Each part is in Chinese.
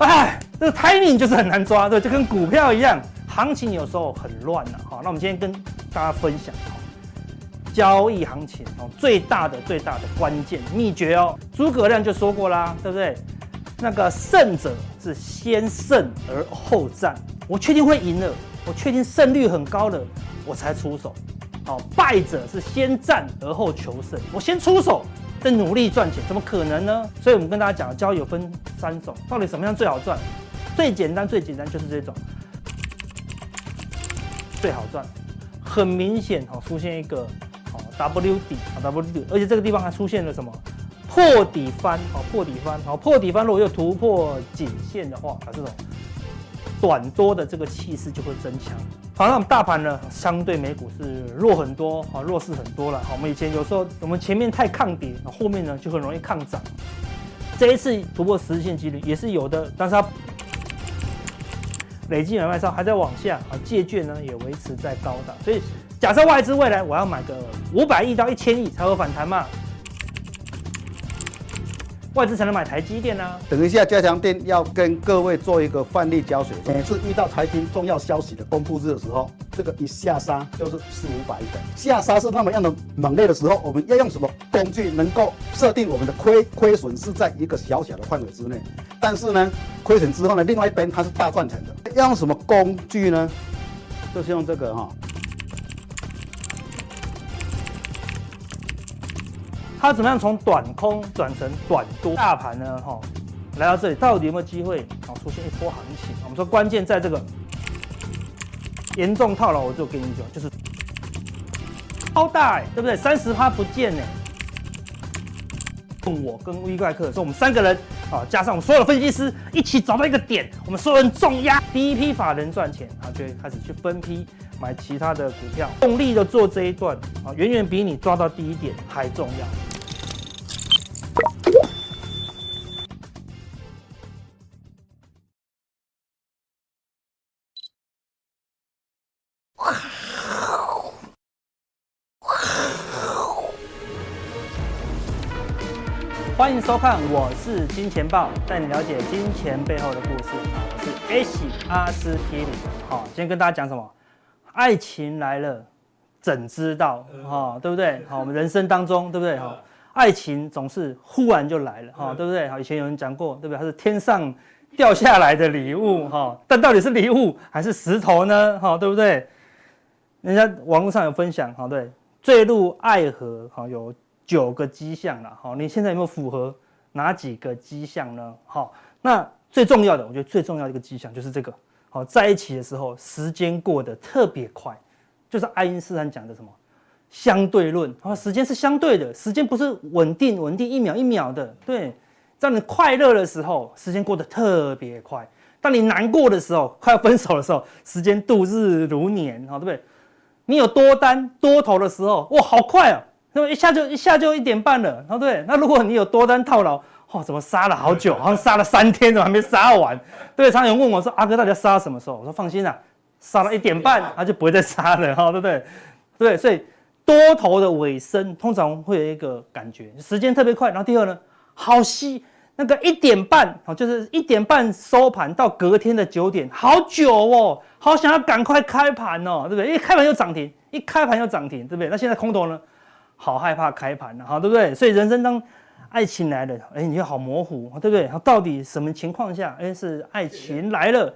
哎，这个 timing 就是很难抓，对，就跟股票一样，行情有时候很乱呐。好，那我们今天跟大家分享交易行情哦，最大的最大的关键秘诀哦，诸葛亮就说过啦，对不对？那个胜者是先胜而后战，我确定会赢了，我确定胜率很高了，我才出手。好，败者是先战而后求胜，我先出手在努力赚钱，怎么可能呢？所以我们跟大家讲，交易有分三种，到底什么样最好赚？最简单最简单就是这种最好赚，很明显哦，出现一个。W 底啊，W 底，而且这个地方还出现了什么破底翻？好，破底翻，好，破底翻。如果又突破颈线的话，啊，这种短多的这个气势就会增强。好，那我们大盘呢，相对美股是弱很多，啊，弱势很多了。好，我们以前有时候我们前面太抗跌，后面呢就很容易抗涨。这一次突破十日线几率也是有的，但是它累计买卖超还在往下，啊，借券呢也维持在高档，所以。假设外资未来我要买个五百亿到一千亿才会反弹嘛？外资才能买台积电啊。等一下，加强錠要跟各位做一个范例教学。每次遇到财经重要消息的公布日的时候，这个一下杀就是四五百的下杀是那么样的猛烈的时候，我们要用什么工具能够设定我们的亏亏损是在一个小小的范围之内？但是呢，亏损之后呢，另外一边它是大赚钱的。要用什么工具呢？就是用这个哈。它怎么样从短空转成短多？大盘呢？哈，来到这里到底有没有机会啊出现一波行情？我们说关键在这个严重套牢，我就跟你讲，就是超大哎，对不对？三十趴不见呢。我跟 V 怪客说，我们三个人啊，加上我们所有的分析师一起找到一个点，我们所有人重压，第一批法人赚钱，啊，就会开始去分批买其他的股票，用力的做这一段啊，远远比你抓到第一点还重要。迎收看，我是金钱豹，带你了解金钱背后的故事。我是 A 喜阿司匹林。好，今天跟大家讲什么？爱情来了，怎知道？哈，对不对？好，我们人生当中，对不对？哈，爱情总是忽然就来了，哈，对不对？好，以前有人讲过，对不对？它是天上掉下来的礼物，哈，但到底是礼物还是石头呢？哈，对不对？人家网络上有分享，哈，对，坠入爱河，哈，有。九个迹象了，好，你现在有没有符合哪几个迹象呢？好，那最重要的，我觉得最重要的一个迹象就是这个，好，在一起的时候时间过得特别快，就是爱因斯坦讲的什么相对论，啊，时间是相对的，时间不是稳定稳定一秒一秒的，对，在你快乐的时候，时间过得特别快；当你难过的时候，快要分手的时候，时间度日如年，好，对不对？你有多单多头的时候，哇，好快啊！那么一下就一下就一点半了，对不对？那如果你有多单套牢，哦，怎么杀了好久，好 像杀了三天，怎么还没杀完？对，常有人问我说：“阿哥，大家杀什么时候？”我说：“放心啦，杀到一点半，他就不会再杀了，哈，对不对？对，所以多头的尾声通常会有一个感觉，时间特别快。然后第二呢，好稀，那个一点半，哦，就是一点半收盘到隔天的九点，好久哦，好想要赶快开盘哦，对不对？一开盘又涨停，一开盘又涨停，对不对？那现在空头呢？好害怕开盘了，哈，对不对？所以人生当爱情来了，哎，你就好模糊，对不对？到底什么情况下，哎，是爱情来了，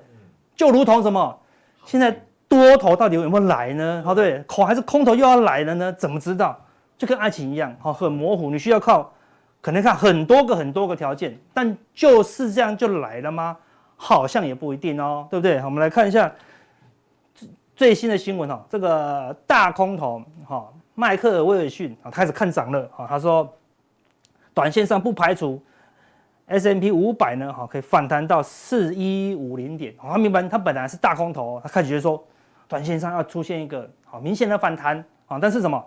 就如同什么？现在多头到底有没有来呢？好，对，空还是空头又要来了呢？怎么知道？就跟爱情一样，好，很模糊，你需要靠可能看很多个很多个条件，但就是这样就来了吗？好像也不一定哦，对不对？我们来看一下最新的新闻哈，这个大空头哈。迈克尔威尔逊啊开始看涨了啊，他说，短线上不排除 S M P 五百呢哈可以反弹到四一五零点。他明白他本来是大空头，他开始觉得说，短线上要出现一个好明显的反弹啊，但是什么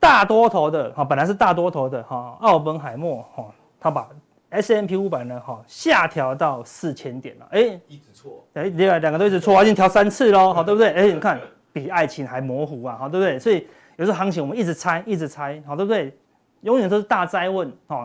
大多头的哈本来是大多头的哈奥本海默哈他把 S M P 五百呢哈下调到四千点了，哎，一直错，哎，另外两个都一直错，已经调三次喽，好对不对？哎，你看比爱情还模糊啊，好对不对？所以。有时候行情我们一直猜，一直猜，好对不对？永远都是大灾问，哦。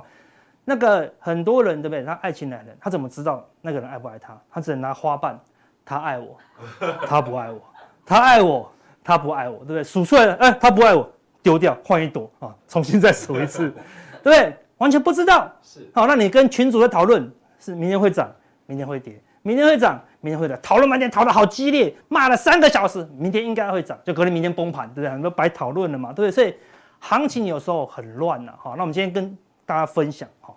那个很多人对不对？他爱情来了，他怎么知道那个人爱不爱他？他只能拿花瓣，他爱我，他不爱我，他爱我，他不爱我，对不对？数出来了，哎，他不爱我，丢掉，换一朵啊，重新再数一次，对不对？完全不知道。是。好，那你跟群主在讨论，是明天会涨，明天会跌，明天会涨，明天会的，讨论半天，讨论好激烈，骂了三个小时，明天应该会涨，就可能明天崩盘，对不对？很多白讨论了嘛，对不对？所以行情有时候很乱呐。好，那我们今天跟大家分享哈。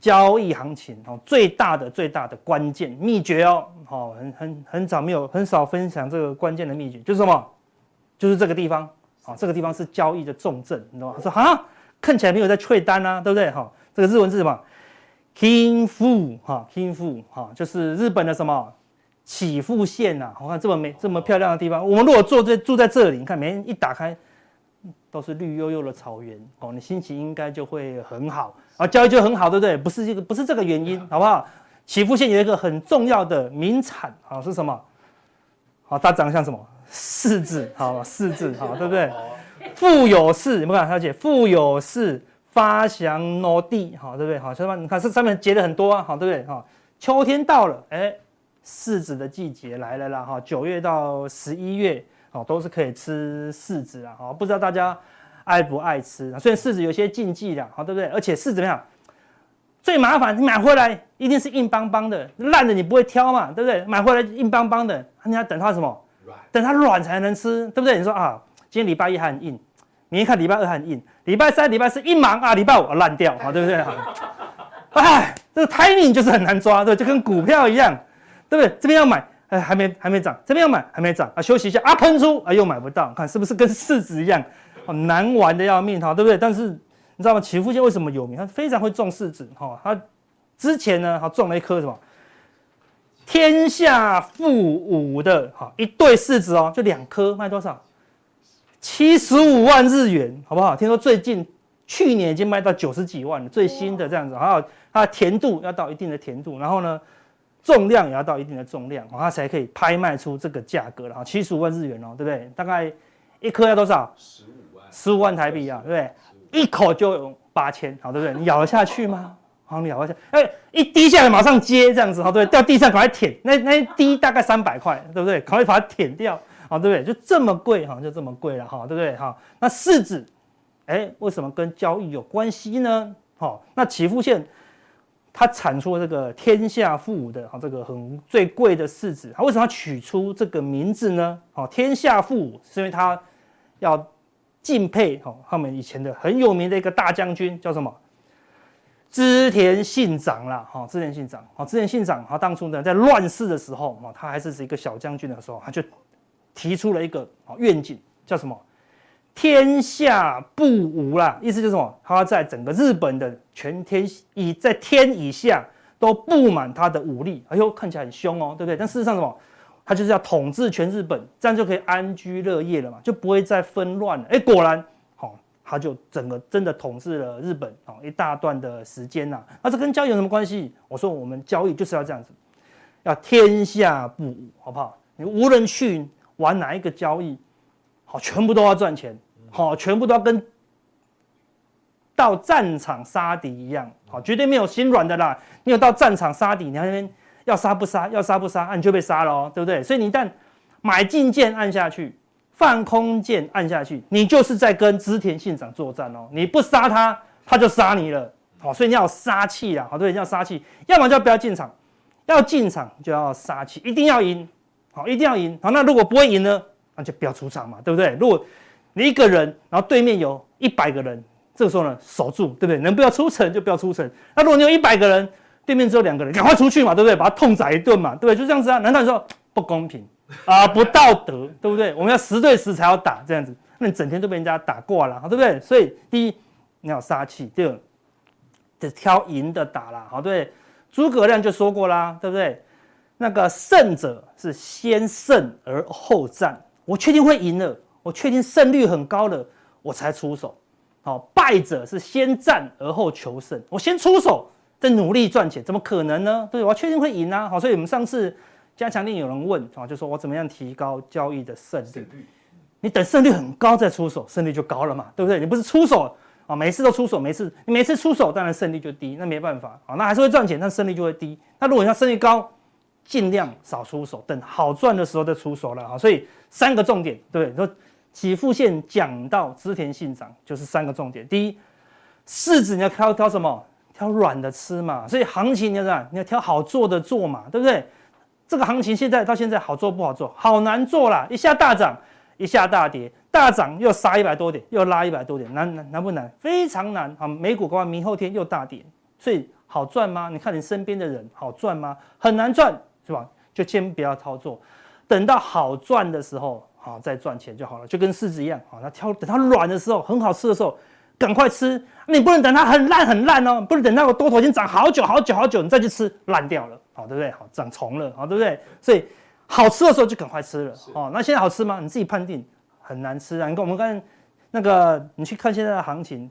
交易行情哦，最大的最大的关键秘诀哦，好，很很很早没有很少分享这个关键的秘诀，就是什么？就是这个地方，啊，这个地方是交易的重镇，你知道吗？他说啊，看起来没有在脆单啊，对不对？哈，这个日文是什么？Kinfu 哈，Kinfu 哈，就是日本的什么起伏县呐？我看这么美这么漂亮的地方，我们如果坐在住在这里，你看每天一打开。都是绿油油的草原哦，你心情应该就会很好啊，交易就很好，对不对？不是这个，不是这个原因，好不好？起伏县有一个很重要的名产啊，是什么？好，它长得像什么？柿子，好，柿子，好，对不对？富有柿，有没有看？小姐，富有柿发祥诺地，好，对不对？好，小你看这上面结了很多啊，好，对不对？哈，秋天到了，哎，柿子的季节来了啦，哈，九月到十一月。哦，都是可以吃柿子啊！哦，不知道大家爱不爱吃啊？虽然柿子有些禁忌的，好，对不对？而且柿子怎么样？最麻烦，你买回来一定是硬邦邦的，烂的你不会挑嘛，对不对？买回来硬邦邦的，你要等它什么？等它软才能吃，对不对？你说啊，今天礼拜一还很硬，你一看礼拜二很硬，礼拜三、礼拜四一忙啊，礼拜五烂掉，好，对不对？哎，这个 timing 就是很难抓，对，就跟股票一样，对不对？这边要买。哎，还没还没涨，这边要买还没涨啊，休息一下啊，喷出啊，又买不到，看是不是跟柿子一样，哦，难玩的要命哈，对不对？但是你知道吗？岐阜县为什么有名？他非常会种柿子哈，他之前呢，他种了一颗什么天下富五的哈一对柿子哦，就两颗卖多少？七十五万日元，好不好？听说最近去年已经卖到九十几万了，最新的这样子，还有它的甜度要到一定的甜度，然后呢？重量也要到一定的重量，它才可以拍卖出这个价格了。七十五万日元哦，对不对？大概一颗要多少？十五万，十五万台币啊，对不对？一口就有八千，好，对不对？你咬得下去吗？好，你咬得下？哎，一滴下来马上接这样子，好，对不对？掉地上赶快舔，那那一滴大概三百块，对不对？赶快把它舔掉，好，对不对？就这么贵，哈，就这么贵了，哈，对不对？哈，那柿子，哎，为什么跟交易有关系呢？好，那起付线。它产出这个天下富的哈，这个很最贵的柿子，它为什么要取出这个名字呢？好，天下富是因为它要敬佩哈他们以前的很有名的一个大将军叫什么？织田信长啦，哈，织田信长，好，织田信长，他当初呢在乱世的时候，他还是一个小将军的时候，他就提出了一个好愿景，叫什么？天下不武啦，意思就是什么？他在整个日本的全天以在天以下都布满他的武力。哎呦，看起来很凶哦，对不对？但事实上什么？他就是要统治全日本，这样就可以安居乐业了嘛，就不会再纷乱了。哎，果然，好，他就整个真的统治了日本哦一大段的时间呐。那这跟交易有什么关系？我说我们交易就是要这样子，要天下不武，好不好？你无论去玩哪一个交易。好，全部都要赚钱，好，全部都要跟到战场杀敌一样，好，绝对没有心软的啦。你有到战场杀敌，你那边要杀不杀，要杀不杀，你就被杀了哦，对不对？所以你一旦买进键按下去，放空键按下去，你就是在跟织田信长作战哦。你不杀他，他就杀你了，好，所以你要有杀气啦，好，对，你要杀气，要么就不要进场，要进场就要杀气，一定要赢，好，一定要赢，好，那如果不会赢呢？那就不要出场嘛，对不对？如果你一个人，然后对面有一百个人，这个时候呢，守住，对不对？能不要出城就不要出城。那如果你有一百个人，对面只有两个人，赶快出去嘛，对不对？把他痛宰一顿嘛，对不对？就这样子啊？难道你说不公平啊？不道德，对不对？我们要十对十才要打这样子，那你整天都被人家打挂了，对不对？所以第一你要杀气，第二得挑赢的打啦，好，对。诸葛亮就说过啦，对不对？那个胜者是先胜而后战。我确定会赢了，我确定胜率很高了，我才出手。好，败者是先战而后求胜。我先出手，再努力赚钱，怎么可能呢？对，我要确定会赢啊。好，所以我们上次加强令有人问啊，就说我怎么样提高交易的胜率？你等胜率很高再出手，胜率就高了嘛，对不对？你不是出手啊，每次都出手，每次你每次出手，当然胜率就低，那没办法啊，那还是会赚钱，但胜率就会低。那如果你要胜率高，尽量少出手，等好赚的时候再出手了啊。所以三个重点，对，你说起付线讲到织田信长，就是三个重点。第一，柿子你要挑挑什么？挑软的吃嘛。所以行情你要怎？你要挑好做的做嘛，对不对？这个行情现在到现在好做不好做？好难做啦，一下大涨，一下大跌，大涨又杀一百多点，又拉一百多点，难难难不难？非常难啊！美股搞完明后天又大跌，所以好赚吗？你看你身边的人好赚吗？很难赚。是吧？就先不要操作，等到好赚的时候，好再赚钱就好了。就跟柿子一样，好，它挑等它软的时候，很好吃的时候，赶快吃。你不能等它很烂很烂哦，不能等到我多头已经涨好久好久好久，你再去吃烂掉了，好对不对？好长虫了，好对不对？所以好吃的时候就赶快吃了。哦，那现在好吃吗？你自己判定，很难吃啊。你看我们看那个，你去看现在的行情，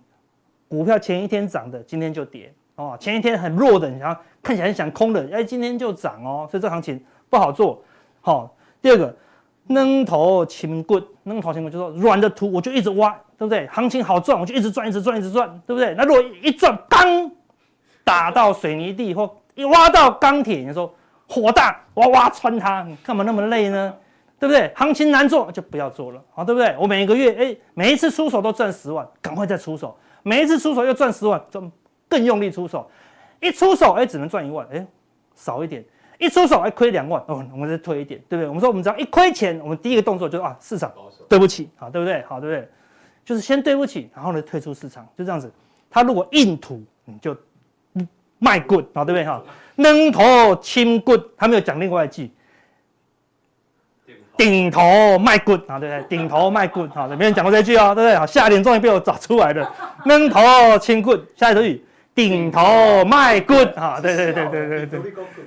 股票前一天涨的，今天就跌。哦，前一天很弱的，你想看起来很想空的，哎，今天就涨哦，所以这行情不好做。好、哦，第二个，软土深掘，软土深掘就是说软的土我就一直挖，对不对？行情好赚，我就一直赚，一直赚，一直赚，对不对？那如果一赚，当打到水泥地或一挖到钢铁，你说火大，我挖穿它，你干嘛那么累呢？对不对？行情难做就不要做了，好，对不对？我每个月哎，每一次出手都赚十万，赶快再出手，每一次出手又赚十万，更用力出手，一出手哎，只能赚一万，哎，少一点；一出手哎，亏两万，哦，我们再推一点，对不对？我们说我们只要一亏钱，我们第一个动作就是啊，市场对不起，好，对不对？好，对不对？就是先对不起，然后呢退出市场，就这样子。他如果硬吐，你就卖棍，好，对不对？哈，软土深掘，他没有讲另外一句，顶头卖棍，啊，对不对？顶头卖滚，好，没人讲过这句哦，对不对？好，下联终于被我找出来了，软土深掘，下一个句。顶头卖骨啊！对对对对对对，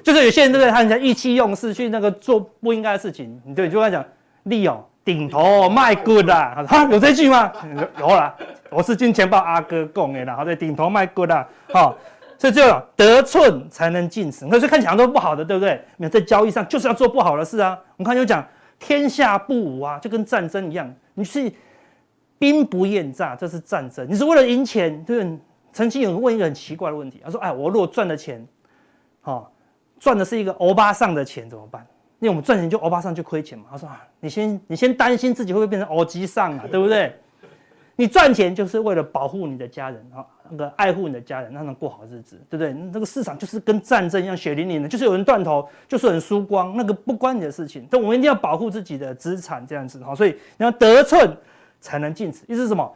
就是有些人对不对？他人家意气用事去那个做不应该的事情，你对，就跟他讲利哦，顶头卖骨啦！哈，有这句吗？有啦，我是金钱豹阿哥讲的啦。好，对，顶头卖骨啦，好，所以就得寸才能进尺。可是看起来都不好的，对不对？你在交易上就是要做不好的事啊。我们看就讲天下不武啊，就跟战争一样，你是兵不厌诈，这是战争，你是为了赢钱，对不对？曾经有人问一个很奇怪的问题，他说：“哎，我如果赚的钱，哦，赚的是一个欧巴桑的钱怎么办？因为我们赚钱就欧巴桑就亏钱嘛。”他说：“啊，你先你先担心自己会不会变成欧吉桑啊，对不对？你赚钱就是为了保护你的家人啊，那个爱护你的家人，让他们过好日子，对不对？那个市场就是跟战争一样血淋淋的，就是有人断头，就是有人输光，那个不关你的事情。但我们一定要保护自己的资产，这样子哈。所以你要得寸才能进尺，意思是什么？”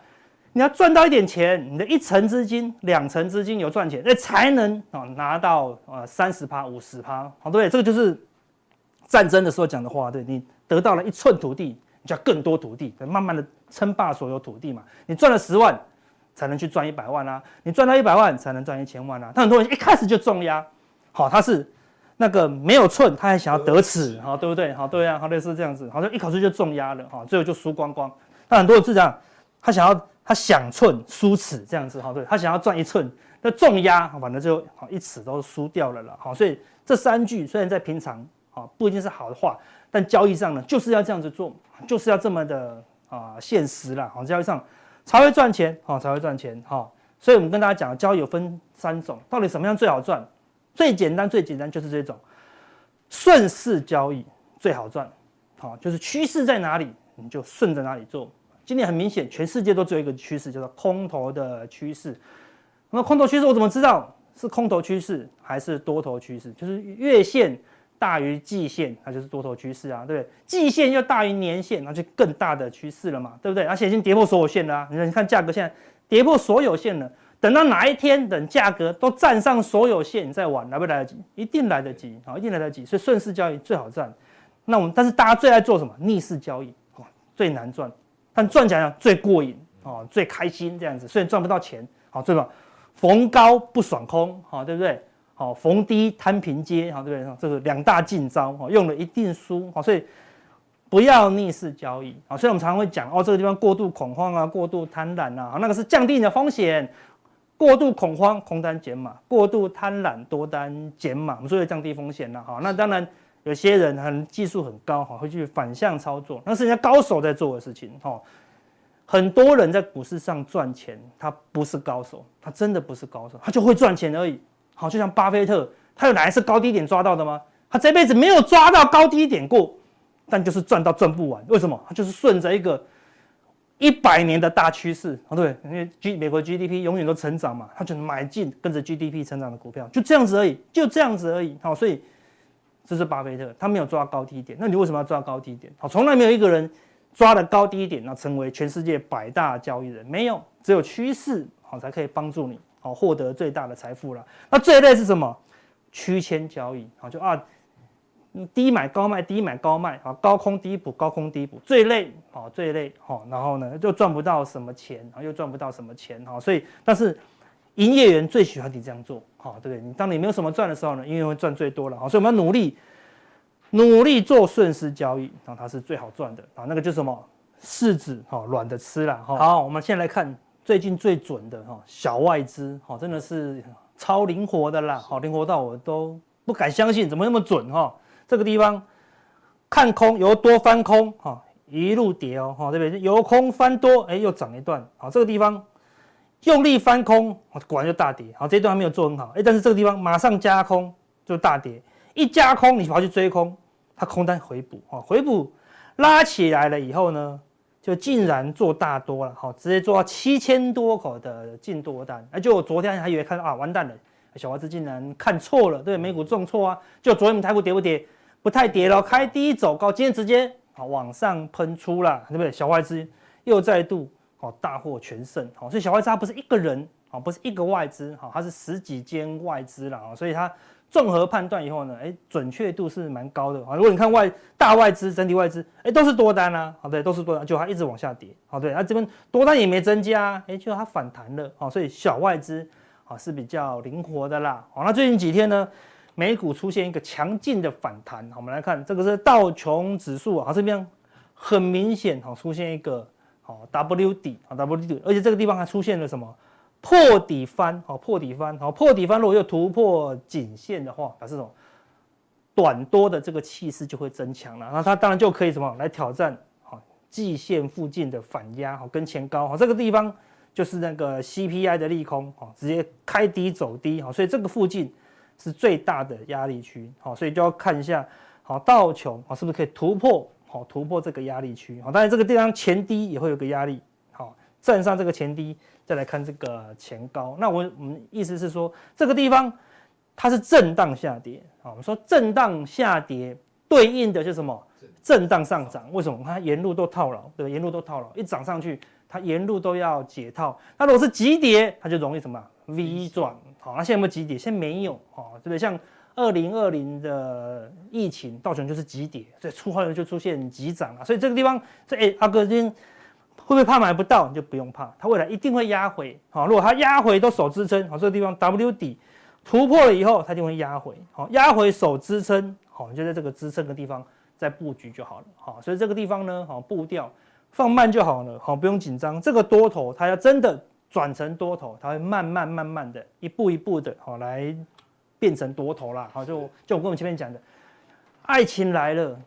你要赚到一点钱，你的一成资金、两成资金有赚钱，那才能啊拿到啊三十趴、五十趴，好对不对？这个就是战争的时候讲的话，对，你得到了一寸土地，你就要更多土地，慢慢的称霸所有土地嘛。你赚了十万，才能去赚一百万啊，你赚到一百万才能赚一千万啊。他很多人一开始就重压，好，他是那个没有寸，他还想要得尺，好，对不对？好，对啊，好类似这样子，好像一口气就重压了，好，最后就输光光。他很多人是这样，他想要。他想寸输尺这样子哈，对，他想要赚一寸，那重压，反正就好一尺都输掉了了，好，所以这三句虽然在平常啊不一定是好的话，但交易上呢就是要这样子做，就是要这么的啊现实了，好，交易上才会赚钱，好，才会赚钱，好，所以我们跟大家讲，交易有分三种，到底什么样最好赚？最简单最简单就是这种顺势交易最好赚，好，就是趋势在哪里你就顺着哪里做。今年很明显，全世界都只有一个趋势，叫做空头的趋势。那么空头趋势我怎么知道是空头趋势还是多头趋势？就是月线大于季线，那就是多头趋势啊，对不对？季线又大于年线，那就更大的趋势了嘛，对不对？而且已经跌破所有线了啊！你看价格现在跌破所有线了，等到哪一天等价格都站上所有线，你再玩来不来得及？一定来得及啊，一定来得及。所以顺势交易最好赚。那我们但是大家最爱做什么？逆势交易最难赚。但赚起来最过瘾哦，最开心这样子，虽然赚不到钱，好对吧？逢高不爽空，好对不对？好逢低摊平接，好对不对？这个两大禁招，哈，用了一定输，好，所以不要逆势交易，啊，所以我们常常会讲哦，这个地方过度恐慌啊，过度贪婪啊，那个是降低你的风险，过度恐慌空单减码，过度贪婪多单减码，我们说要降低风险了，哈，那当然。有些人很技术很高哈，会去反向操作，那是人家高手在做的事情哈。很多人在股市上赚钱，他不是高手，他真的不是高手，他就会赚钱而已。好，就像巴菲特，他有哪一次高低点抓到的吗？他这辈子没有抓到高低点过，但就是赚到赚不完。为什么？他就是顺着一个一百年的大趋势，啊，对，因为 G 美国 GDP 永远都成长嘛，他就买进跟着 GDP 成长的股票，就这样子而已，就这样子而已。好，所以这是巴菲特，他没有抓高低点。那你为什么要抓高低点？好，从来没有一个人。抓了高低点，那成为全世界百大交易人没有，只有趋势好才可以帮助你好获得最大的财富了。那最累是什么？区间交易好就啊，低买高卖，低买高卖啊，高空低补，高空低补，最累好最累好，然后呢就赚不到什么钱，然后又赚不到什么钱好，所以但是营业员最喜欢你这样做好，对不对？你当你没有什么赚的时候呢，因为会赚最多了好，所以我们要努力。努力做顺势交易，然后它是最好赚的啊，那个就是什么柿子哈软的吃了哈。好，我们先来看最近最准的哈小外资哈，真的是超灵活的啦，好灵活到我都不敢相信，怎么那么准哈？这个地方看空由多翻空哈，一路跌哦哈，对不对？由空翻多，哎又涨一段，好这个地方用力翻空，果然就大跌，好这一段还没有做很好，哎但是这个地方马上加空就大跌。一加空，你跑去追空，它空单回补。啊，回补拉起来了以后呢，就竟然做大多了，好，直接做到七千多口的净多单，哎，就我昨天还以为看啊，完蛋了，小外资竟然看错了，对，美股重挫啊，就昨天我们台股跌不跌？不太跌了，开低走高，今天直接啊往上喷出了，对不对？小外资又再度哦大获全胜，好，所以小外资它不是一个人啊，不是一个外资，好，它是十几间外资了啊，所以它。综合判断以后呢，哎，准确度是蛮高的啊。如果你看外大外资、整体外资，哎，都是多单啊，好对，都是多单，就它一直往下跌，好对，它这边多单也没增加，哎，就它反弹了，好，所以小外资啊是比较灵活的啦。好，那最近几天呢，美股出现一个强劲的反弹，好，我们来看这个是道琼指数啊，这边很明显好出现一个好 W 底啊 W 底，而且这个地方还出现了什么？破底翻，好破底翻，好破底翻。如果又突破颈线的话，表示什么？短多的这个气势就会增强了。那它当然就可以什么来挑战好季线附近的反压，好跟前高，好这个地方就是那个 CPI 的利空，好直接开低走低，好所以这个附近是最大的压力区，好所以就要看一下，好道琼好是不是可以突破，好突破这个压力区，好当然这个地方前低也会有个压力，好站上这个前低。再来看这个前高，那我我们意思是说，这个地方它是震荡下跌啊。我们说震荡下跌对应的是什么？震荡上涨。为什么？它沿路都套牢，对，沿路都套牢，一涨上去，它沿路都要解套。那如果是急跌，它就容易什么？V 转。好，那现在有没有急跌？现在没有啊，对不对？像二零二零的疫情，道琼就是急跌，所以出货就出现急涨啊。所以这个地方，这哎阿哥今天。会不会怕买不到？你就不用怕，它未来一定会压回。好，如果它压回都守支撑，好，这个地方 W 底突破了以后，它就会压回。好，压回守支撑，好，你就在这个支撑的地方再布局就好了。好，所以这个地方呢，好，步调放慢就好了。好，不用紧张。这个多头它要真的转成多头，它会慢慢慢慢的一步一步的，好来变成多头啦。好，就就我跟我们前面讲的，爱情来了。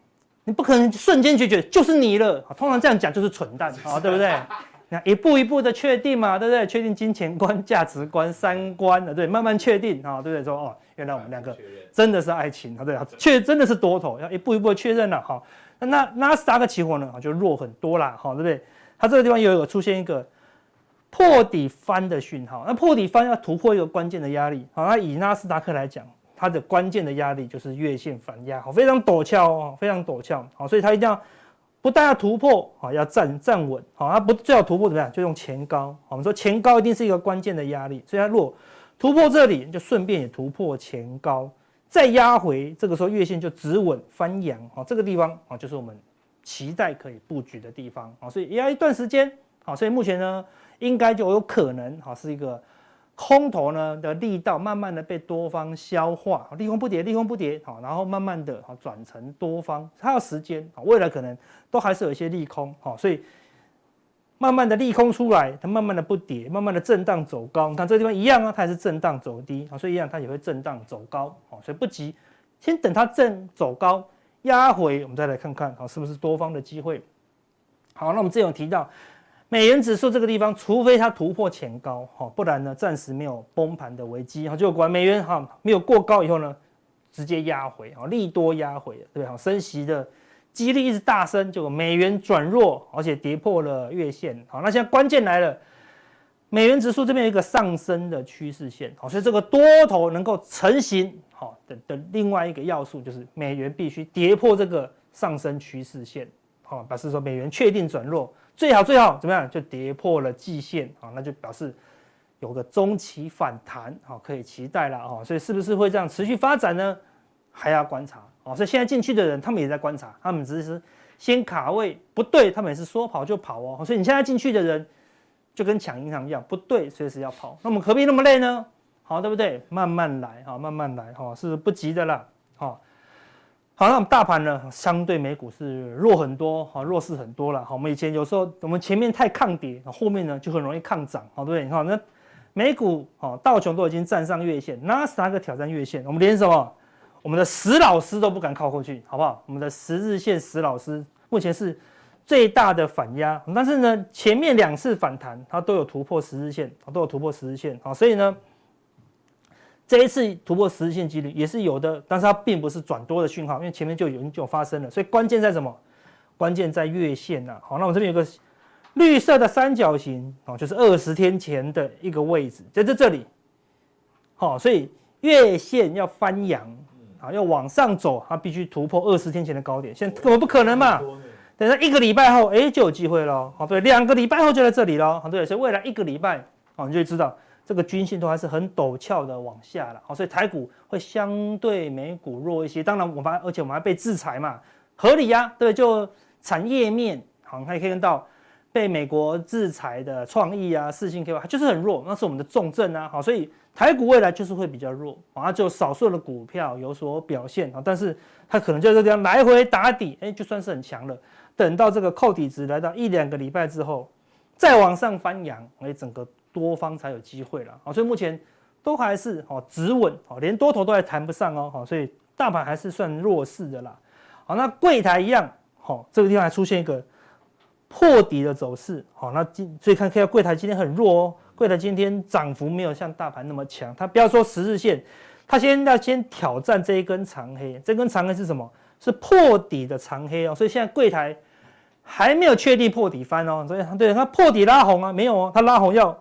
你不可能瞬间决绝，就是你了。通常这样讲就是蠢蛋啊，对不对？那一步一步的确定嘛，对不对？确定金钱观、价值观、三观的，对，慢慢确定啊，对不对？说哦，原来我们两个真的是爱情啊，对啊，确真的是多头，要一步一步的确认了哈。那纳斯达克期货呢，就弱很多啦，哈，对不对？它这个地方又有出现一个破底翻的讯号，那破底翻要突破一个关键的压力，好，那以纳斯达克来讲。它的关键的压力就是月线反压，好，非常陡峭哦，非常陡峭，好，所以它一定要不但要突破，好，要站站稳，好，它不最好突破怎么样？就用前高，我们说前高一定是一个关键的压力，所以它如果突破这里，就顺便也突破前高，再压回，这个时候月线就止稳翻阳，好，这个地方啊就是我们期待可以布局的地方，好，所以也要一段时间，好，所以目前呢应该就有可能，哈，是一个。空头呢的力道慢慢的被多方消化，利空不跌，利空不跌，好，然后慢慢的好转成多方，它要时间，未来可能都还是有一些利空，好，所以慢慢的利空出来，它慢慢的不跌，慢慢的震荡走高，你看这个地方一样啊，它也是震荡走低，所以一样它也会震荡走高，好，所以不急，先等它震走高压回，我们再来看看，好，是不是多方的机会？好，那我们之前有提到。美元指数这个地方，除非它突破前高，哈，不然呢，暂时没有崩盘的危机，哈，就管美元哈没有过高以后呢，直接压回，啊，利多压回，对吧？升息的几率一直大升，就美元转弱，而且跌破了月线，好，那现在关键来了，美元指数这边有一个上升的趋势线，好，所以这个多头能够成型，好，的的另外一个要素就是美元必须跌破这个上升趋势线，好，表示说美元确定转弱。最好最好怎么样？就跌破了季线啊，那就表示有个中期反弹啊，可以期待了啊。所以是不是会这样持续发展呢？还要观察啊。所以现在进去的人，他们也在观察，他们只是先卡位，不对，他们也是说跑就跑哦。所以你现在进去的人，就跟抢银行一样，不对，随时要跑。那我们何必那么累呢？好，对不对？慢慢来啊，慢慢来哈，是不急的啦。好。好，那我们大盘呢，相对美股是弱很多，好，弱势很多了。好，我们以前有时候我们前面太抗跌，后面呢就很容易抗涨，好，对不对？你看那美股，哦，道琼都已经站上月线，纳斯达克挑战月线，我们连什么？我们的死老师都不敢靠过去，好不好？我们的十日线死老师目前是最大的反压，但是呢，前面两次反弹它都有突破十日线，都有突破十日线，好，所以呢。这一次突破十日线几率也是有的，但是它并不是转多的讯号，因为前面就有就发生了，所以关键在什么？关键在月线呐。好，那我这边有个绿色的三角形，哦，就是二十天前的一个位置，在这这里。好，所以月线要翻阳啊，要往上走，它必须突破二十天前的高点，现在根本不可能嘛。等到一个礼拜后，哎，就有机会了。好，对，两个礼拜后就在这里了。好，对，所以未来一个礼拜，哦，你就知道。这个均线都还是很陡峭的往下了，好，所以台股会相对美股弱一些。当然，我们而且我们还被制裁嘛，合理呀，对，就产业面，好，你可以看到被美国制裁的创意啊、世芯 KY 就是很弱，那是我们的重症啊，好，所以台股未来就是会比较弱，啊，就少数的股票有所表现啊，但是它可能就这样来回打底，哎，就算是很强了。等到这个扣底值来到一两个礼拜之后，再往上翻扬，哎，整个。多方才有机会了啊，所以目前都还是哦止稳哦，连多头都还谈不上哦，所以大盘还是算弱势的啦。好，那柜台一样，好，这个地方还出现一个破底的走势，好，那今所以看看柜台今天很弱哦，柜台今天涨幅没有像大盘那么强，它不要说十日线，它先要先挑战这一根长黑，这根长黑是什么？是破底的长黑哦，所以现在柜台还没有确定破底翻哦，所以对它破底拉红啊，没有哦，它拉红要。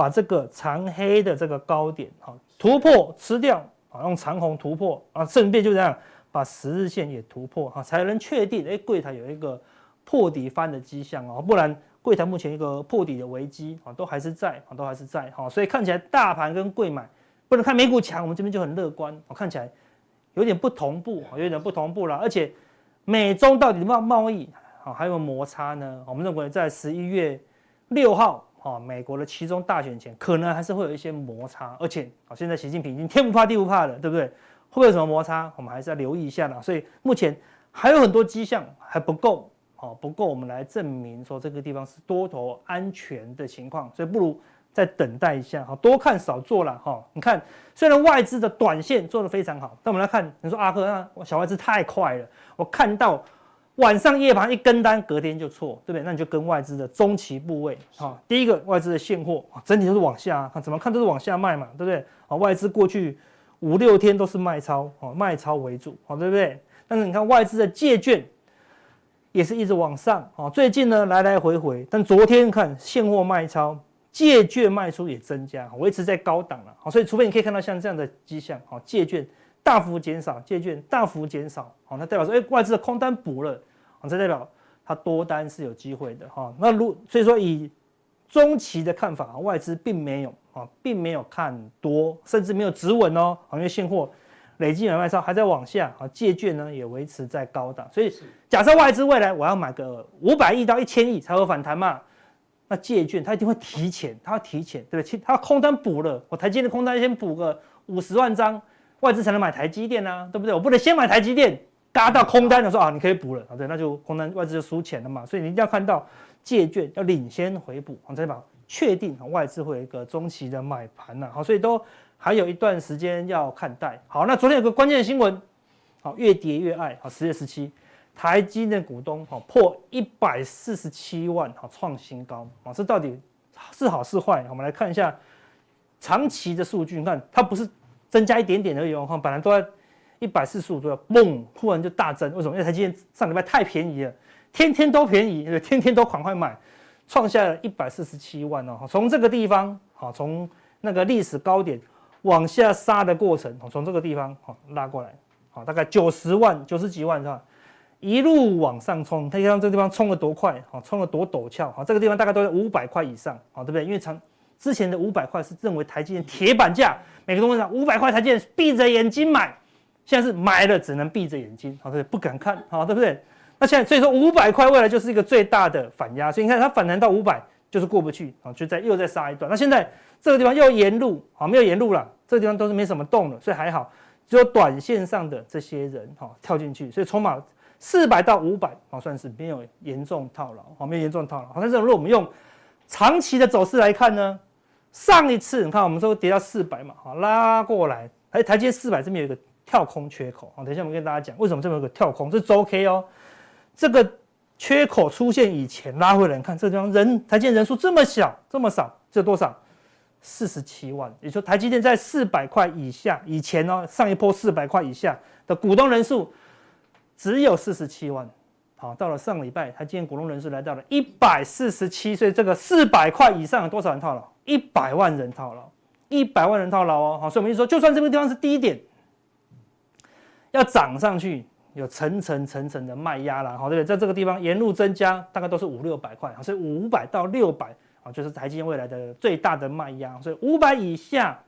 把这个长黑的这个高点啊突破吃掉啊，用长红突破啊，顺便就这样把十日线也突破啊，才能确定哎，柜台有一个破底翻的迹象啊，不然柜台目前一个破底的危机啊，都还是在啊，都还是在哈，所以看起来大盘跟柜买不能看美股强，我们这边就很乐观，我看起来有点不同步，有点不同步了，而且美中到底贸贸易啊还有摩擦呢？我们认为在十一月六号。哦，美国的其中大选前可能还是会有一些摩擦，而且哦，现在习近平已经天不怕地不怕了，对不对？会不会有什么摩擦？我们还是要留意一下啦。所以目前还有很多迹象还不够，哦，不够我们来证明说这个地方是多头安全的情况，所以不如再等待一下，哈，多看少做了，哈。你看，虽然外资的短线做得非常好，但我们来看，你说阿哥，那小外资太快了，我看到。晚上夜盘一跟单，隔天就错，对不对？那你就跟外资的中期部位，哈，第一个外资的现货整体都是往下，看怎么看都是往下卖嘛，对不对？啊，外资过去五六天都是卖超，啊，卖超为主，好，对不对？但是你看外资的借券也是一直往上，啊，最近呢来来回回，但昨天看现货卖超，借券卖出也增加，维持在高档了，好，所以除非你可以看到像这样的迹象，好，借券大幅减少，借券大幅减少，好，那代表说，哎，外资的空单补了。这代表它多单是有机会的哈。那如所以说以中期的看法，外资并没有啊，并没有看多，甚至没有止稳哦。因为现货累计买卖超还在往下啊，借券呢也维持在高档。所以假设外资未来我要买个五百亿到一千亿才会反弹嘛，那借券它一定会提前，它要提前，对不对？它空单补了，我台积电的空单先补个五十万张，外资才能买台积电啊，对不对？我不能先买台积电。嘎到空单的时候啊，你可以补了啊，对，那就空单外资就输钱了嘛，所以你一定要看到借券要领先回补，我再把确定外资会有一个中期的买盘了，好，所以都还有一段时间要看待。好，那昨天有个关键新闻，好，越跌越爱，好，十月十七，台积电股东好破一百四十七万好创新高啊，这到底是好是坏？我们来看一下长期的数据，你看它不是增加一点点而已哦，哈，本来都在一百四十五左右，嘣，忽然就大增，为什么？因为台积电上礼拜太便宜了，天天都便宜，天天都赶快买，创下了一百四十七万哦，从这个地方好，从那个历史高点往下杀的过程，从这个地方好拉过来，好，大概九十万、九十几万是吧？一路往上冲，它看这个地方冲了多快，好，冲了多陡峭，好，这个地方大概都在五百块以上，好，对不对？因为长之前的五百块是认为台积电铁板价，每个东西五百块台积电闭着眼睛买，现在是买了只能闭着眼睛，好，对不？敢看，好，对不对？那现在所以说五百块未来就是一个最大的反压，所以你看它反弹到五百就是过不去，啊，就在又再杀一段。那现在这个地方又沿路，好，没有沿路了，这个地方都是没什么动了，所以还好，只有短线上的这些人哈跳进去，所以筹码。四百到五百，好，算是没有严重套牢，好，没有严重套牢。好，但是如果我们用长期的走势来看呢，上一次你看我们说跌到四百嘛，好，拉过来，哎，台阶四百这边有一个跳空缺口，啊，等一下我们跟大家讲为什么这边有个跳空，这是周 K 哦，这个缺口出现以前拉回来，你看这地方人台积电人数这么小这么少，这多少？四十七万，也就是说台积电在四百块以下以前哦，上一波四百块以下的股东人数。只有四十七万，好，到了上礼拜，台积电股东人数来到了一百四十七，所以这个四百块以上有多少人套牢？一百万人套牢，一百万人套牢哦，好，所以我们就说，就算这个地方是低点，要涨上去，有层层层层的卖压了，好，对不对？在这个地方沿路增加，大概都是五六百块，所以五百到六百，啊，就是台积电未来的最大的卖压，所以五百以下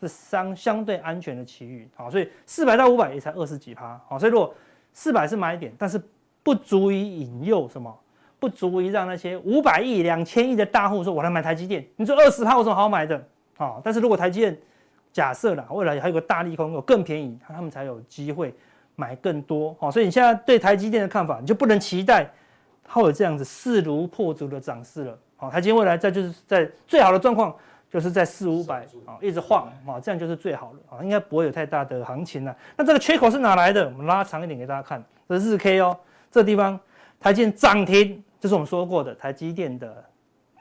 是相相对安全的区域，好，所以四百到五百也才二十几趴，好，所以如果四百是买点，但是不足以引诱什么，不足以让那些五百亿、两千亿的大户说：“我来买台积电。”你说二十趴有什么好买的？啊，但是如果台积电假设啦，未来还有个大利空，有更便宜，他们才有机会买更多。好，所以你现在对台积电的看法，你就不能期待它有这样子势如破竹的涨势了。好，台积电未来在就是在最好的状况。就是在四五百啊，一直晃啊，这样就是最好了啊，应该不会有太大的行情了。那这个缺口是哪来的？我们拉长一点给大家看，这是日 K 哦，这个地方台积电涨停，就是我们说过的台积电的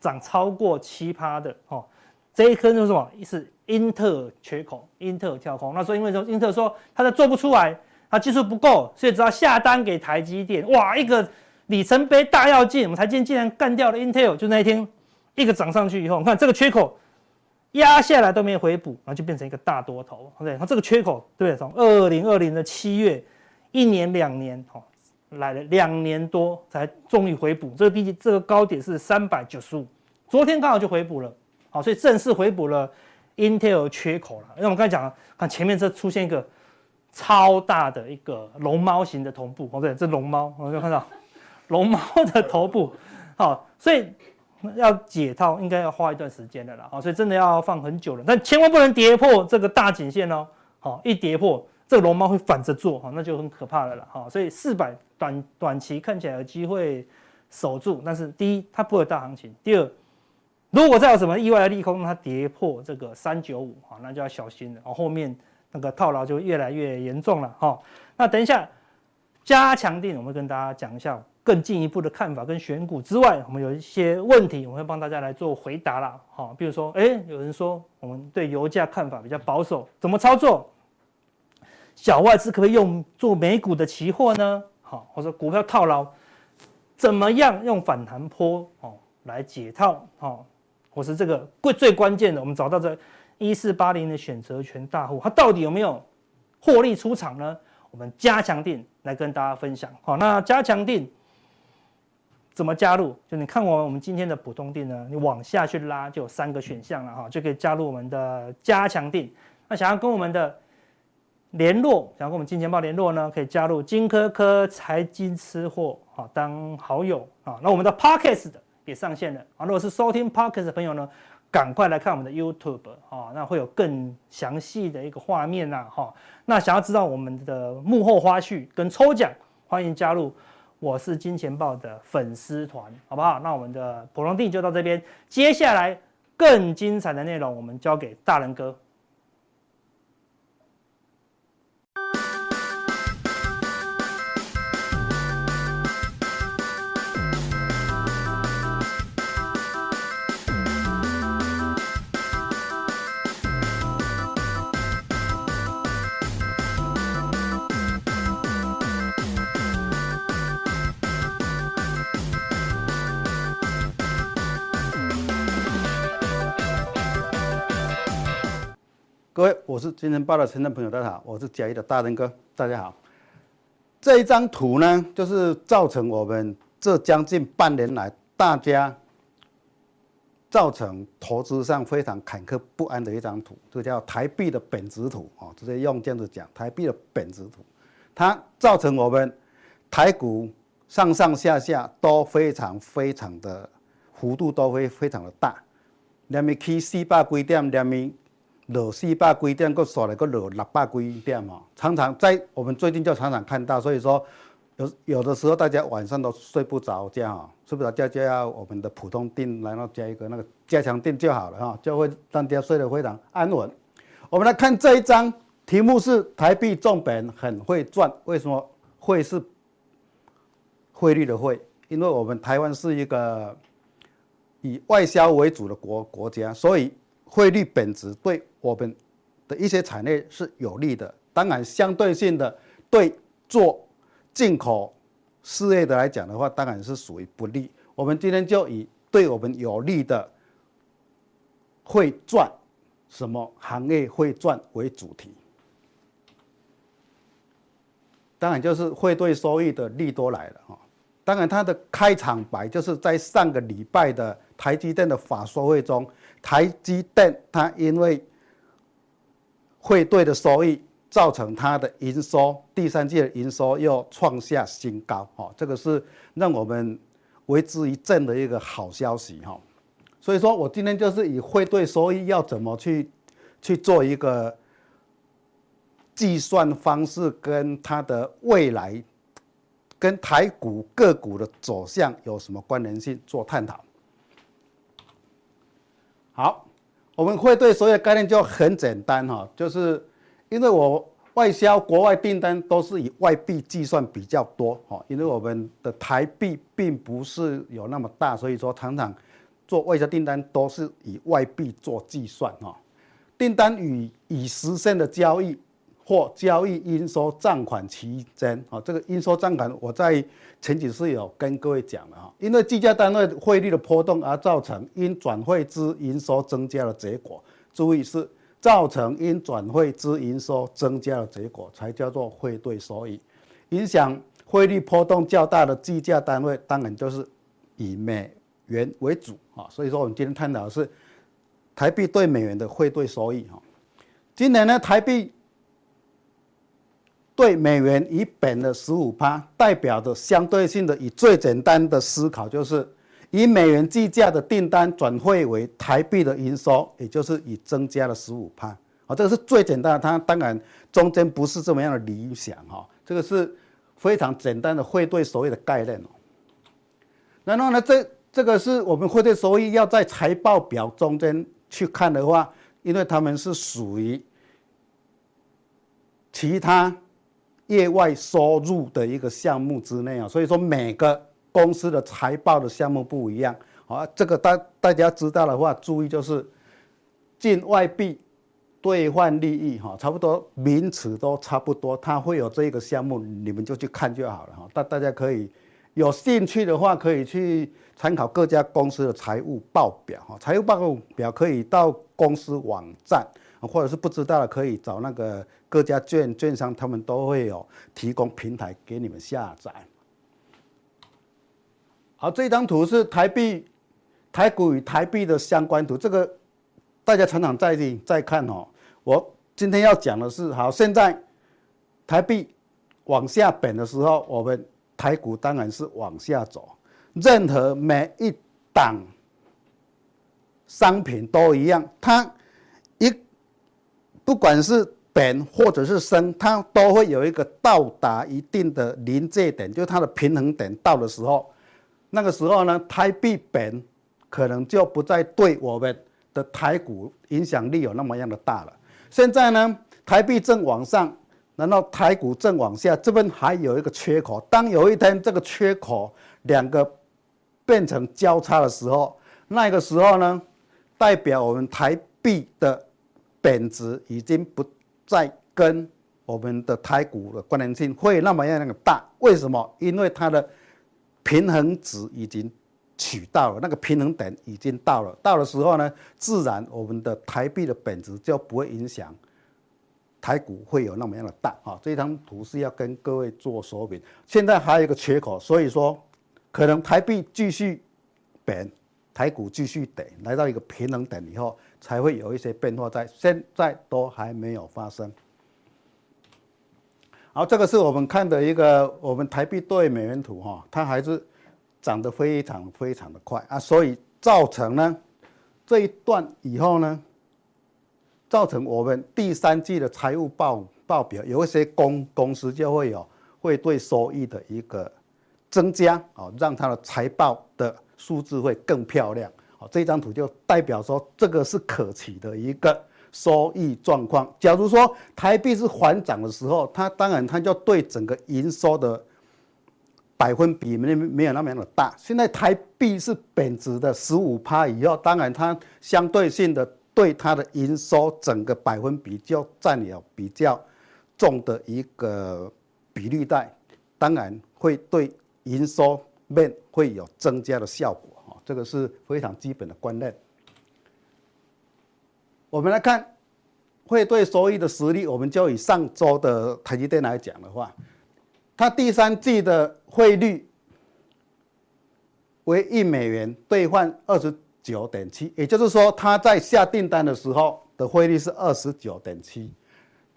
涨超过七趴的哦。这一颗就是什么？是英特尔缺口，英特尔跳空。那所以因为说英特尔说它的做不出来，它技术不够，所以只要下单给台积电，哇，一个里程碑大要进，我们台积电竟然干掉了 Intel，就那一天一个涨上去以后，你看这个缺口。压下来都没回补，然后就变成一个大多头，对不对？它这个缺口，对不对？从二零二零的七月，一年两年，哦，来了两年多才终于回补。这个低这个高点是三百九十五，昨天刚好就回补了，好，所以正式回补了 Intel 缺口了。因为我们刚才讲，看前面这出现一个超大的一个龙猫型的头部，哦，对，这龙猫，我们看到龙猫的头部，好，所以。要解套应该要花一段时间的啦，好，所以真的要放很久了，但千万不能跌破这个大颈线哦，好，一跌破这个龙猫会反着做，好，那就很可怕的了哈，所以四百短短期看起来有机会守住，但是第一它不会有大行情，第二如果再有什么意外的利空，它跌破这个三九五，好，那就要小心了，哦，后面那个套牢就越来越严重了，哈，那等一下加强錠，我们跟大家讲一下。更进一步的看法跟选股之外，我们有一些问题，我们会帮大家来做回答啦。哈，比如说，哎，有人说我们对油价看法比较保守，怎么操作？小外资可不可以用做美股的期货呢？好，或者股票套牢，怎么样用反弹波哦来解套？好，或是这个最最关键的，我们找到这一四八零的选择权大户，他到底有没有获利出场呢？我们加强定来跟大家分享。好，那加强定。怎么加入？就你看完我们今天的普通定呢，你往下去拉就有三个选项了哈，就可以加入我们的加强定。那想要跟我们的联络，想要跟我们金钱豹联络呢，可以加入金科科财经吃货哈当好友啊。那我们的 Podcast 也上线了啊。如果是收听 Podcast 的朋友呢，赶快来看我们的 YouTube 啊，那会有更详细的一个画面呐哈。那想要知道我们的幕后花絮跟抽奖，欢迎加入。我是金钱豹的粉丝团，好不好？那我们的普通錠就到这边，接下来更精彩的内容，我们交给大仁哥。各位，我是金钱报的听众朋友，大家好，我是嘉义的大仁哥，大家好。这一张图呢，就是造成我们这将近半年来大家造成投资上非常坎坷不安的一张图，这叫台币的贬值图啊，直接用这样子讲，台币的贬值图，它造成我们台股上上下下都非常非常的幅度都会非常的大，连咪起四百几点，连咪。落四百几点，个刷来个落六百几点嘛，常常在我们最近就常常看到，所以说有有的时候大家晚上都睡不着觉哈，睡不着觉就要我们的普通錠，然后加一个那个加强錠就好了哈，就会让大家睡得非常安稳。我们来看这一张题目是台币重本很会赚，为什么会是汇率的汇？因为我们台湾是一个以外销为主的国国家，所以。汇率贬值对我们的一些产业是有利的，当然相对性的对做进口事业的来讲的话，当然是属于不利。我们今天就以对我们有利的会赚什么行业会赚为主题，当然就是汇兑收益的利多来了哈。当然它的开场白就是在上个礼拜的台积电的法说会中。台积电它因为汇兑的收益，造成它的营收第三季的营收又创下新高，哦，这个是让我们为之一振的一个好消息，哈。所以说我今天就是以汇兑收益要怎么去去做一个计算方式，跟它的未来跟台股个股的走向有什么关联性做探讨。好，我们会对所有概念就很简单哈，就是因为我外销国外订单都是以外币计算比较多哈，因为我们的台币并不是有那么大，所以说常常做外销订单都是以外币做计算哈，订单与已实现的交易。或交易应收账款期间，啊，这个应收账款我在前几次有跟各位讲了哈，因为计价单位汇率的波动而造成因转汇之营收增加的结果，注意是造成因转汇之营收增加的结果才叫做汇兑收益。影响汇率波动较大的计价单位，当然就是以美元为主啊，所以说我们今天探讨的是台币对美元的汇兑收益哈。今年呢，台币。对美元已贬了十五趴，代表的相对性的以最简单的思考就是，以美元计价的订单转汇为台币的营收，也就是以增加了十五趴。啊，这个是最简单的，它当然中间不是这么样的理想哈，这个是非常简单的汇兑收益的概念哦。然后呢，这这个是我们汇兑收益要在财报表中间去看的话，因为他们是属于其他。业外收入的一个项目之内啊，所以说每个公司的财报的项目不一样啊。这个大大家知道的话，注意就是境外币兑换利益哈，差不多名词都差不多，它会有这个项目，你们就去看就好了哈。大大家可以有兴趣的话，可以去参考各家公司的财务报表哈。财务报表可以到公司网站。或者是不知道的，可以找那个各家券券商，他们都会有提供平台给你们下载。好，这张图是台币、台股与台币的相关图，这个大家常常在在看哦。我今天要讲的是，好，现在台币往下贬的时候，我们台股当然是往下走。任何每一档商品都一样，它一。不管是贬或者是升，它都会有一个到达一定的临界点，就是它的平衡点到的时候，那个时候呢，台币贬可能就不再对我们的台股影响力有那么样的大了。现在呢，台币正往上，然后台股正往下，这边还有一个缺口。当有一天这个缺口两个变成交叉的时候，那个时候呢，代表我们台币的。贬值已经不再跟我们的台股的关联性会那么样那个大，为什么？因为它的平衡值已经取到了，那个平衡点已经到了，到的时候呢，自然我们的台币的贬值就不会影响台股会有那么样的大啊。这张图是要跟各位做说明。现在还有一个缺口，所以说可能台币继续贬，台股继续跌，来到一个平衡点以后，才会有一些变化在，现在都还没有发生。好，这个是我们看的一个我们台币对美元图哈，它还是涨得非常非常的快啊，所以造成呢这一段以后呢，造成我们第三季的财务报报表有一些公公司就会有会对收益的一个增加啊，让它的财报的数字会更漂亮。好，这张图就代表说这个是可期的一个。收益状况，假如说台币是缓涨的时候，它当然它就对整个营收的百分比没没有那么样的大。现在台币是贬值的十五趴以后，当然它相对性的对它的营收整个百分比就占有比较重的一个比率带，当然会对营收面会有增加的效果，这个是非常基本的观念。我们来看汇兑收益的实力，我们就以上周的台积电来讲的话，它第三季的汇率为一美元兑换二十九点七，也就是说，它在下订单的时候的汇率是二十九点七，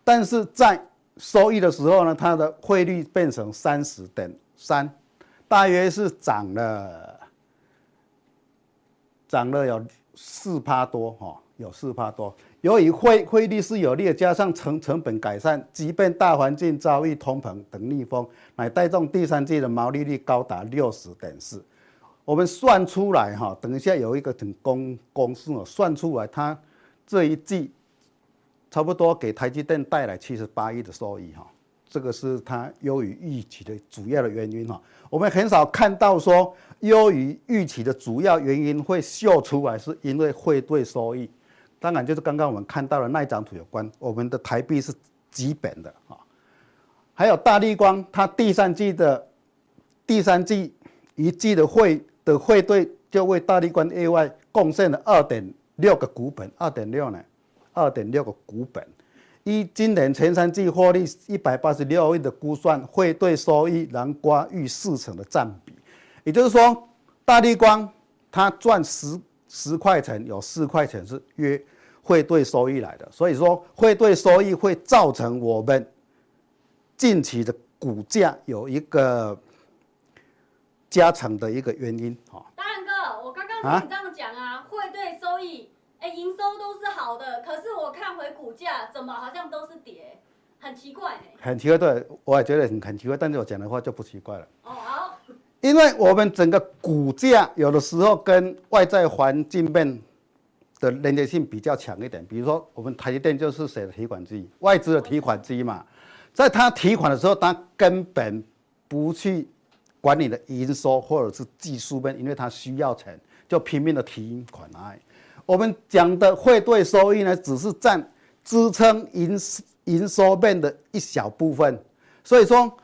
但是在收益的时候呢，它的汇率变成三十点三，大约是涨了涨了有四趴多哈。有四趴多，由于汇汇率是有利，加上成成本改善，即便大环境遭遇通膨等逆风，乃带动第三季的毛利率高达六十点四。我们算出来哈，等一下有一个等公公式哦，算出来它这一季差不多给台积电带来七十八亿的收益哈，这个是它优于预期的主要的原因哈。我们很少看到说优于预期的主要原因会秀出来，是因为汇兑收益。当然，就是刚刚我们看到的那一张图有关，我们的台币是基本的啊。还有大立光，它第三季的第三季一季的汇的汇兑就为大立光 AY 贡献了二点六个股本，二点六呢，二点六个股本。以今年前三季获利一百八十六亿的估算，汇兑收益南瓜逾四成的占比，也就是说，大立光它赚十十块钱，有四块钱是约。汇兑收益来的，所以说汇兑收益会造成我们近期的股价有一个加成的一个原因哈。大汉哥，我刚刚听你这样讲啊，汇兑收益，哎，营收都是好的，可是我看回股价怎么好像都是跌，很奇怪呢。很奇怪，对，我也觉得很很奇怪，但是我讲的话就不奇怪了。哦，好，因为我们整个股价有的时候跟外在环境变。的连接性比较强一点，比如说我们台积电就是谁的提款机，外资的提款机嘛，在他提款的时候，他根本不去管你的营收或者是技术面，因为他需要钱，就拼命的提款来。我们讲的汇兑收益呢，只是占支撑营营收面的一小部分，所以说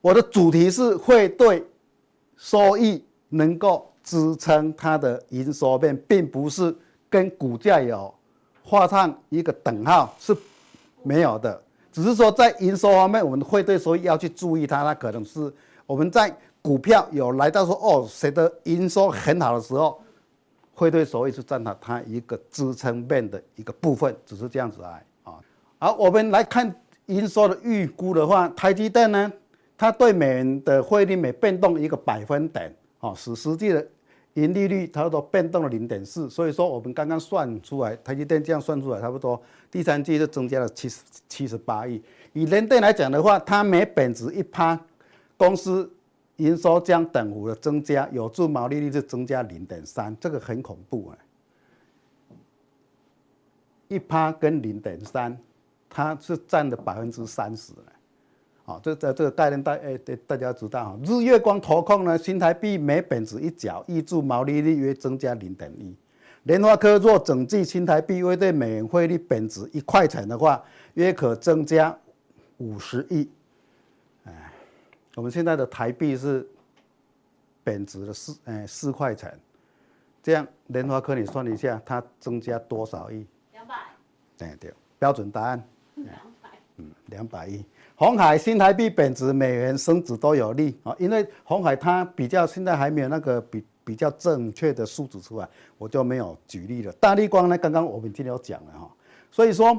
我的主题是汇兑收益能够支撑它的营收面，并不是。跟股价有画上一个等号是没有的，只是说在营收方面，我们会对收益要去注意它。那可能是我们在股票有来到说哦，谁的营收很好的时候，会对收益是占到它一个支撑面的一个部分，只是这样子来啊。好，我们来看营收的预估的话，台积电呢，它对美元的汇率每变动一个百分点啊，使实际的。盈利率差不多变动了零点四，所以说我们刚刚算出来，台积电这样算出来，差不多第三季就增加了七十七十八亿。以联电来讲的话，它每贬值一趴，公司营收将等幅的增加，有助毛利率就增加零点三，这个很恐怖啊！一趴跟零点三，它是占了百分之三十。好，这这这个概念大哎，对大家知道哈。日月光投控呢，新台币每本值一角，预祝毛利率约增加零点一。联发科若整季新台币约对美元汇率贬值一块钱的话，约可增加五十亿。哎，我们现在的台币是贬值了四哎四块钱，这样联发科你算一下，它增加多少亿？两百。对对，标准答案。两百。嗯，两百亿。红海新台币贬值，美元升值都有利啊，因为红海它比较现在还没有那个比比较正确的数字出来，我就没有举例了。大立光呢，刚刚我们今天有讲了哈，所以说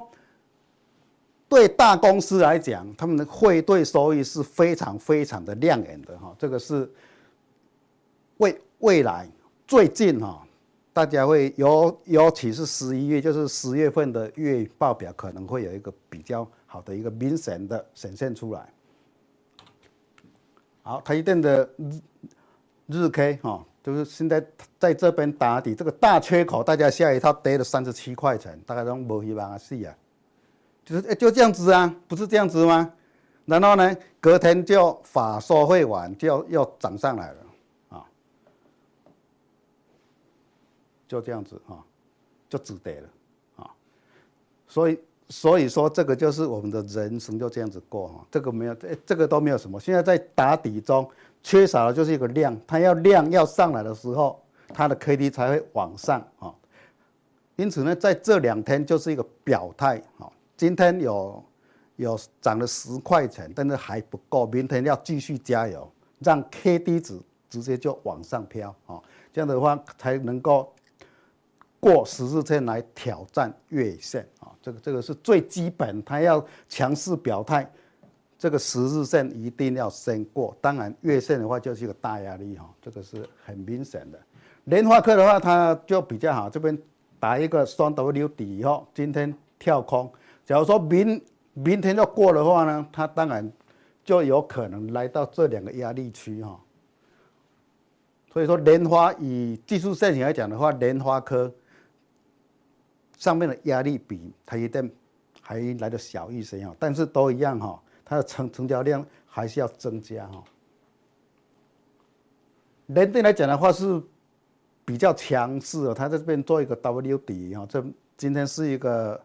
对大公司来讲，他们的汇兑收益是非常非常的亮眼的哈，这个是未未来最近哈，大家会尤尤其是十一月，就是十月份的月报表可能会有一个比较。好的一个明显的显现出来。好，台积电的日日 K 哈，就是现在在这边打底这个大缺口，大家下一套，跌了三十七块钱，大概都没希望啊，是啊，就是哎就这样子啊，不是这样子吗？然后呢，隔天就法说会完就又涨上来了啊，就这样子啊，就止跌了啊，所以。所以说，这个就是我们的人生就这样子过哈，这个没有，这这个都没有什么。现在在打底中，缺少的就是一个量，它要量要上来的时候，它的 K D 才会往上啊。因此呢，在这两天就是一个表态啊。今天有有涨了十块钱，但是还不够，明天要继续加油，让 K D 值直接就往上飘啊，这样的话才能够。过十日线来挑战月线，这个这个是最基本，它要强势表态，这个十日线一定要先过。当然月线的话就是一个大压力哈，这个是很明显的。联发科的话，它就比较好，这边打一个双 W 底以后，今天跳空。假如说明明天要过的话呢，它当然就有可能来到这两个压力区哈。所以说莲花以技术线型来讲的话，莲花科。上面的压力比台积电还来得小一些哈，但是都一样哈，它的成成交量还是要增加哈。联电来讲的话是比较强势哦，它在这边做一个 W 底哈，这今天是一个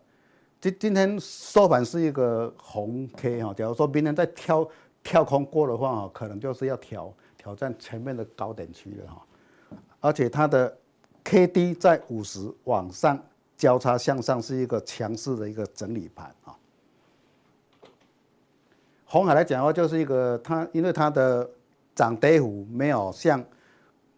今今天收盘是一个红 K 哈，假如说明天再跳跳空过的话哈，可能就是要挑挑战前面的高点区了哈，而且它的 K D 在五十往上。交叉向上是一个强势的一个整理盘啊。红海来讲的话，就是一个它，因为它的涨跌幅没有像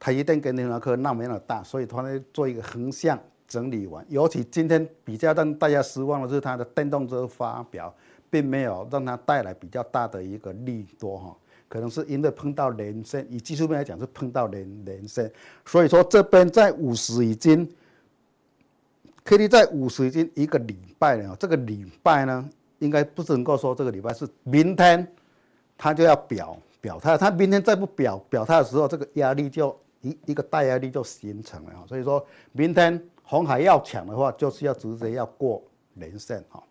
台积电跟联发科那么样的大，所以它呢做一个横向整理完。尤其今天比较让大家失望的是它的电动车发表，并没有让它带来比较大的一个利多哈，可能是因为碰到连线，以技术面来讲是碰到连连线，所以说这边在五十已经。K D 在五十已经一个礼拜了，这个礼拜呢，应该不是能够说这个礼拜是明天，他就要表表态，他明天再不表表态的时候，这个压力就一一个大压力就形成了，所以说明天红海要抢的话，就是要直接要过连线哈。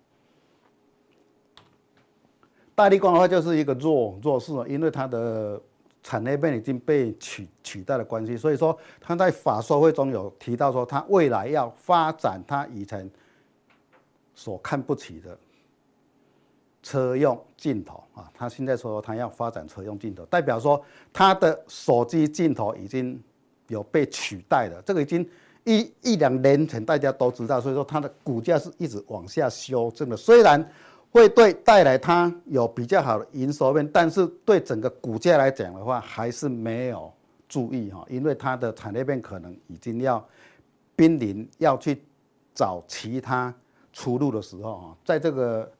大立光的话就是一个弱弱势，因为它的。产业链已经被取取代的关系，所以说他在法说会中有提到说，他未来要发展他以前所看不起的车用镜头啊，他现在说他要发展车用镜头，代表说他的手机镜头已经有被取代了，这个已经一一两年前大家都知道，所以说它的股价是一直往下修正的，虽然。会对带来它有比较好的营收面，但是对整个股价来讲的话，还是没有注意哈，因为它的产业链可能已经要濒临要去找其他出路的时候啊，在这个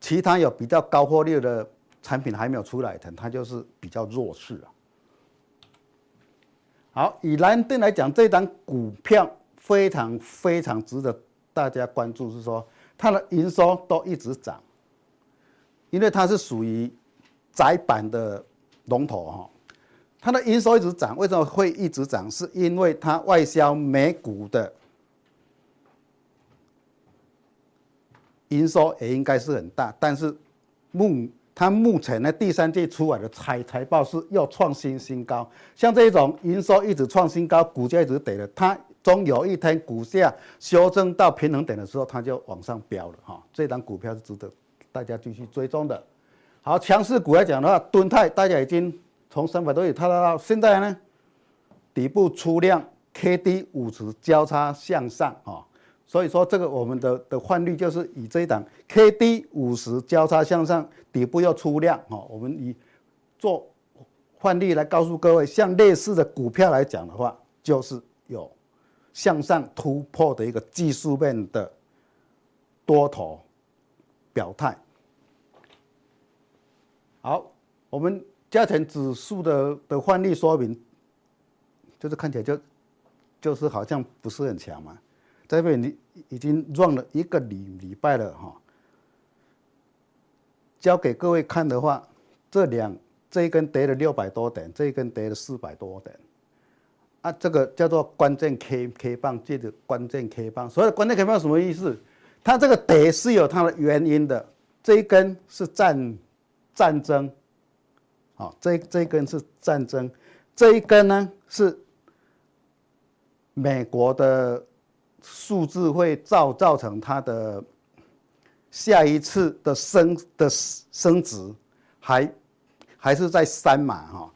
其他有比较高获利的产品还没有出来的，它就是比较弱势啊。好，以蓝电来讲，这档股票非常非常值得大家关注，是说。它的营收都一直涨，因为它是属于窄板的龙头哈。它的营收一直涨，为什么会一直涨？是因为它外销美股的营收也应该是很大，但是目它目前呢第三季出来的财财报是又创新新高，像这种营收一直创新高，股价一直跌的它。终有一天股价修正到平衡点的时候，它就往上飙了哈。这档股票是值得大家继续追踪的。好，强势股来讲的话，敦泰大家已经从三百多亿套到现在呢，底部出量，K D 五十交叉向上啊，所以说这个我们的的换率就是以这一档 K D 五十交叉向上，底部要出量哈，我们以做换率来告诉各位，像类似的股票来讲的话，就是有向上突破的一个技术面的多头表态。好，我们加权指数的的换率说明，就是看起来就就是好像不是很强嘛。这边你已经 run 了一个礼礼拜了哈，交给各位看的话，这两这一根跌了六百多点，这一根跌了四百多点，啊，这个叫做关键 K K 棒，记得关键 K 棒。所谓的关键 K 棒什么意思？它这个跌是有它的原因的，这一根是战。战争，好，这这一根是战争，这一根呢是美国的数字会造造成它的下一次的升的升值，还还是在三码哈，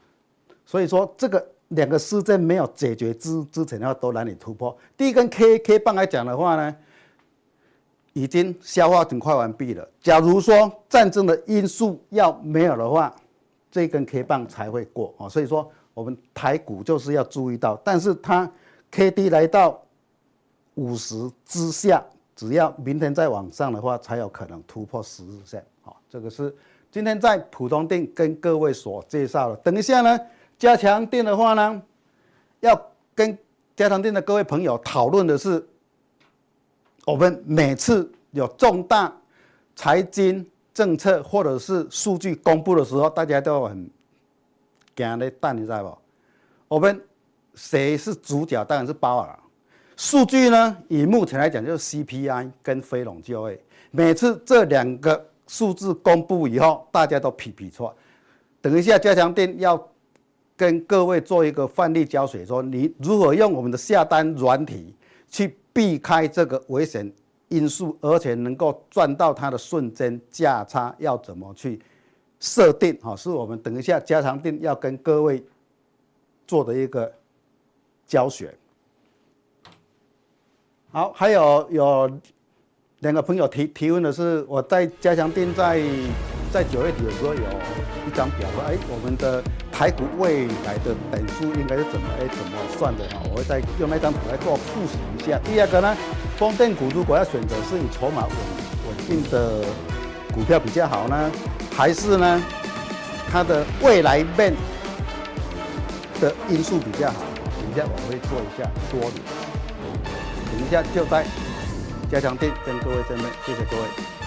所以说这个两个事件没有解决之之前的话都难以突破。第一根 K K 棒来讲的话呢，已经消化很快完毕了。假如说战争的因素要没有的话，这根 K 棒才会过啊。所以说我们台股就是要注意到，但是它 K D 来到五十之下，只要明天再往上的话，才有可能突破十日线。好，这个是今天在普通店跟各位所介绍的。等一下呢，加强錠的话呢，要跟加强錠的各位朋友讨论的是。我们每次有重大财经政策或者是数据公布的时候，大家都很惊的蛋，你知道不？我们谁是主角？当然是鲍尔。数据呢，以目前来讲就是 CPI 跟非农就业。每次这两个数字公布以后，大家都皮皮错。等一下，加强錠要跟各位做一个范例教学，说你如何用我们的下单软体去。避开这个危险因素，而且能够赚到它的瞬间价差，要怎么去设定？哈，是我们等一下加强定要跟各位做的一个教学。好，还有有两个朋友提提问的是，我在加强定在。在九月底的时候，有一张表说，哎，我们的台股未来的等数应该是怎么，哎，怎么算的啊？我会再用那张图来做复习一下。第二个呢，风电股如果要选择是以筹码稳稳定的股票比较好呢，还是呢，它的未来面的因素比较好？等一下我会做一下说明。等一下就在加强店跟各位见面，谢谢各位。